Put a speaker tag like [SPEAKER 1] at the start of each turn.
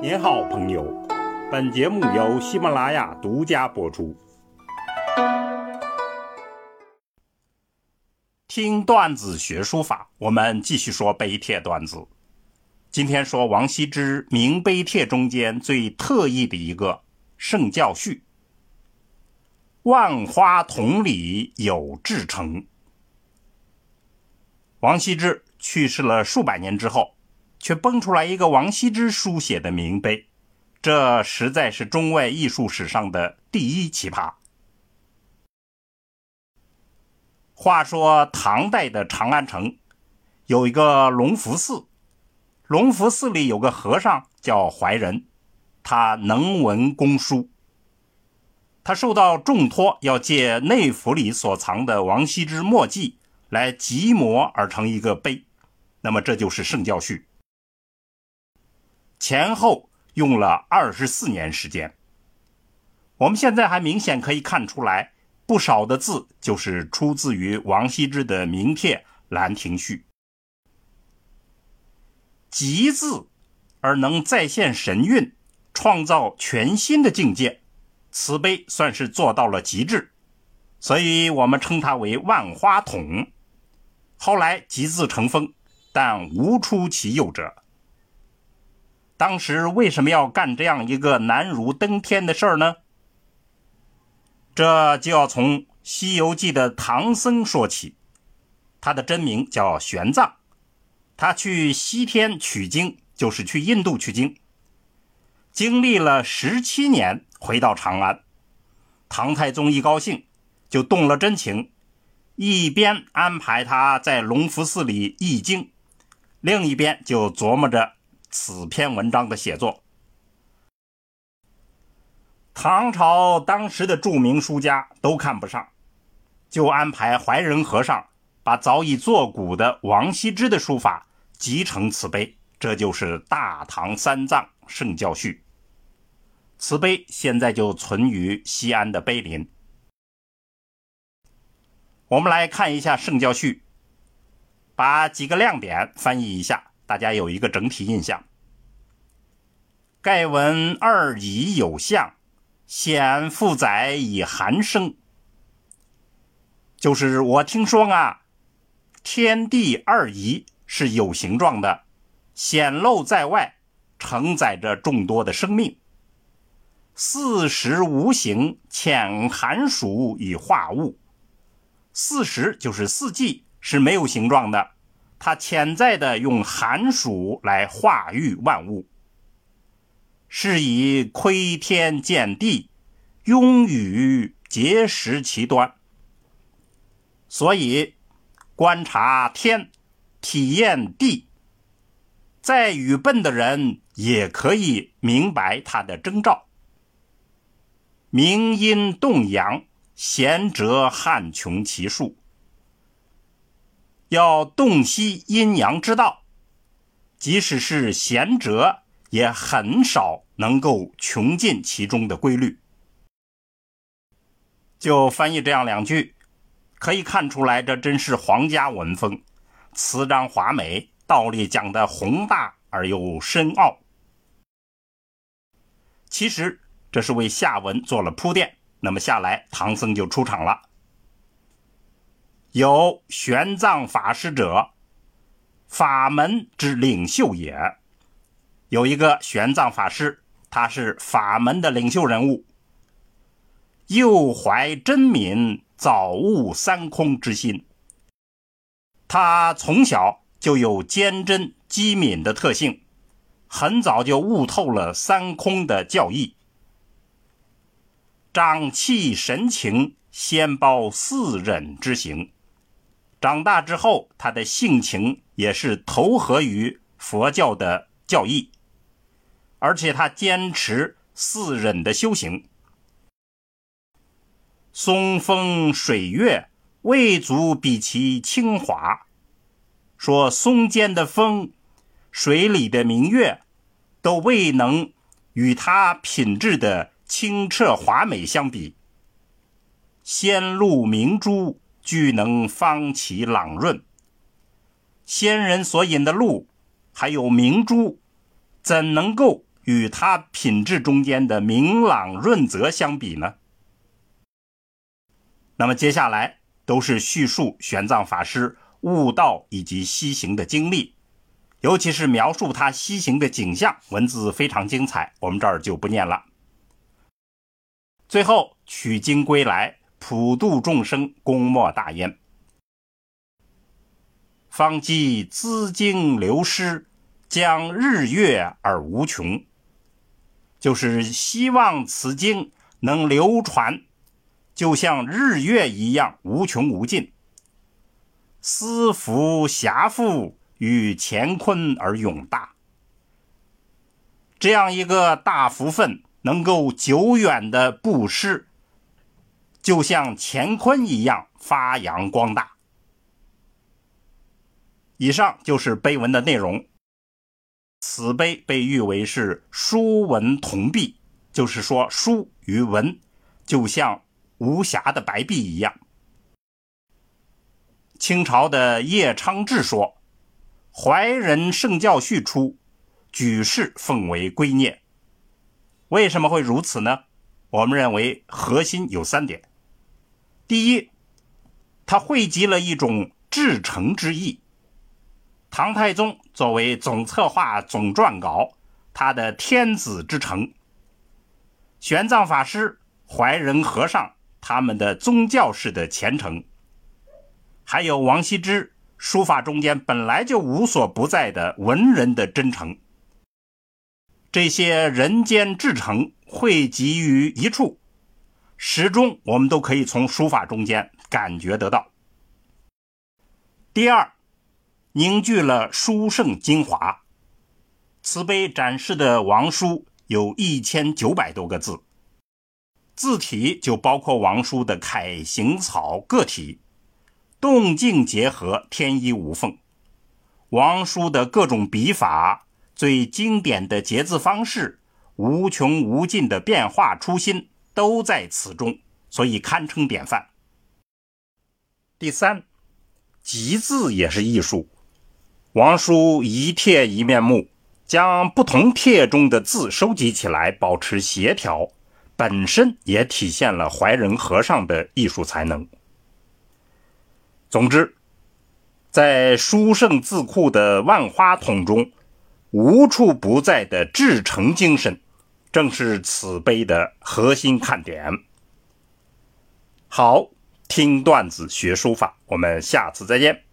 [SPEAKER 1] 您好，朋友。本节目由喜马拉雅独家播出。听段子学书法，我们继续说碑帖段子。今天说王羲之名碑帖中间最特异的一个《圣教序》。万花筒里有至诚。王羲之去世了数百年之后。却蹦出来一个王羲之书写的名碑，这实在是中外艺术史上的第一奇葩。话说唐代的长安城有一个隆福寺，隆福寺里有个和尚叫怀仁，他能文工书，他受到重托要借内府里所藏的王羲之墨迹来集摹而成一个碑，那么这就是《圣教序》。前后用了二十四年时间，我们现在还明显可以看出来，不少的字就是出自于王羲之的名帖《兰亭序》。集字而能再现神韵，创造全新的境界，此碑算是做到了极致，所以我们称它为万花筒。后来集字成风，但无出其右者。当时为什么要干这样一个难如登天的事儿呢？这就要从《西游记》的唐僧说起。他的真名叫玄奘，他去西天取经，就是去印度取经，经历了十七年，回到长安。唐太宗一高兴，就动了真情，一边安排他在隆福寺里译经，另一边就琢磨着。此篇文章的写作，唐朝当时的著名书家都看不上，就安排怀仁和尚把早已作古的王羲之的书法集成此碑，这就是《大唐三藏圣教序》。此碑现在就存于西安的碑林。我们来看一下《圣教序》，把几个亮点翻译一下。大家有一个整体印象。盖闻二仪有象，显负载以寒生。就是我听说啊，天地二仪是有形状的，显露在外，承载着众多的生命。四时无形，潜寒暑以化物。四时就是四季，是没有形状的。它潜在的用寒暑来化育万物，是以窥天见地，拥宇结识其端。所以观察天，体验地，再愚笨的人也可以明白它的征兆。明阴动阳，贤哲汉穷其数。要洞悉阴阳之道，即使是贤哲，也很少能够穷尽其中的规律。就翻译这样两句，可以看出来，这真是皇家文风，词章华美，道理讲的宏大而又深奥。其实这是为下文做了铺垫。那么下来，唐僧就出场了。有玄奘法师者，法门之领袖也。有一个玄奘法师，他是法门的领袖人物。又怀真敏，早悟三空之心。他从小就有坚贞机敏的特性，很早就悟透了三空的教义。长气神情，先包四忍之行。长大之后，他的性情也是投合于佛教的教义，而且他坚持四忍的修行。松风水月未足比其清华，说松间的风，水里的明月，都未能与他品质的清澈华美相比。仙露明珠。俱能方其朗润。仙人所引的路，还有明珠，怎能够与他品质中间的明朗润泽相比呢？那么接下来都是叙述玄奘法师悟道以及西行的经历，尤其是描述他西行的景象，文字非常精彩，我们这儿就不念了。最后取经归来，普度众生，功莫大焉。方积资经流失，将日月而无穷。就是希望此经能流传。就像日月一样无穷无尽，思福遐富与乾坤而永大，这样一个大福分能够久远的布施，就像乾坤一样发扬光大。以上就是碑文的内容。此碑被誉为是书文同璧，就是说书与文就像。无瑕的白璧一样。清朝的叶昌志说：“怀仁圣教序出，举世奉为圭臬。”为什么会如此呢？我们认为核心有三点：第一，它汇集了一种至诚之意。唐太宗作为总策划、总撰稿，他的天子之诚；玄奘法师、怀仁和尚。他们的宗教式的虔诚，还有王羲之书法中间本来就无所不在的文人的真诚，这些人间至诚汇集于一处，始终我们都可以从书法中间感觉得到。第二，凝聚了书圣精华，此碑展示的王书有一千九百多个字。字体就包括王书的楷、行、草个体，动静结合，天衣无缝。王书的各种笔法，最经典的结字方式，无穷无尽的变化初心，都在此中，所以堪称典范。第三，集字也是艺术。王叔一帖一面目，将不同帖中的字收集起来，保持协调。本身也体现了怀仁和尚的艺术才能。总之，在书圣字库的万花筒中，无处不在的至诚精神，正是此碑的核心看点。好，听段子学书法，我们下次再见。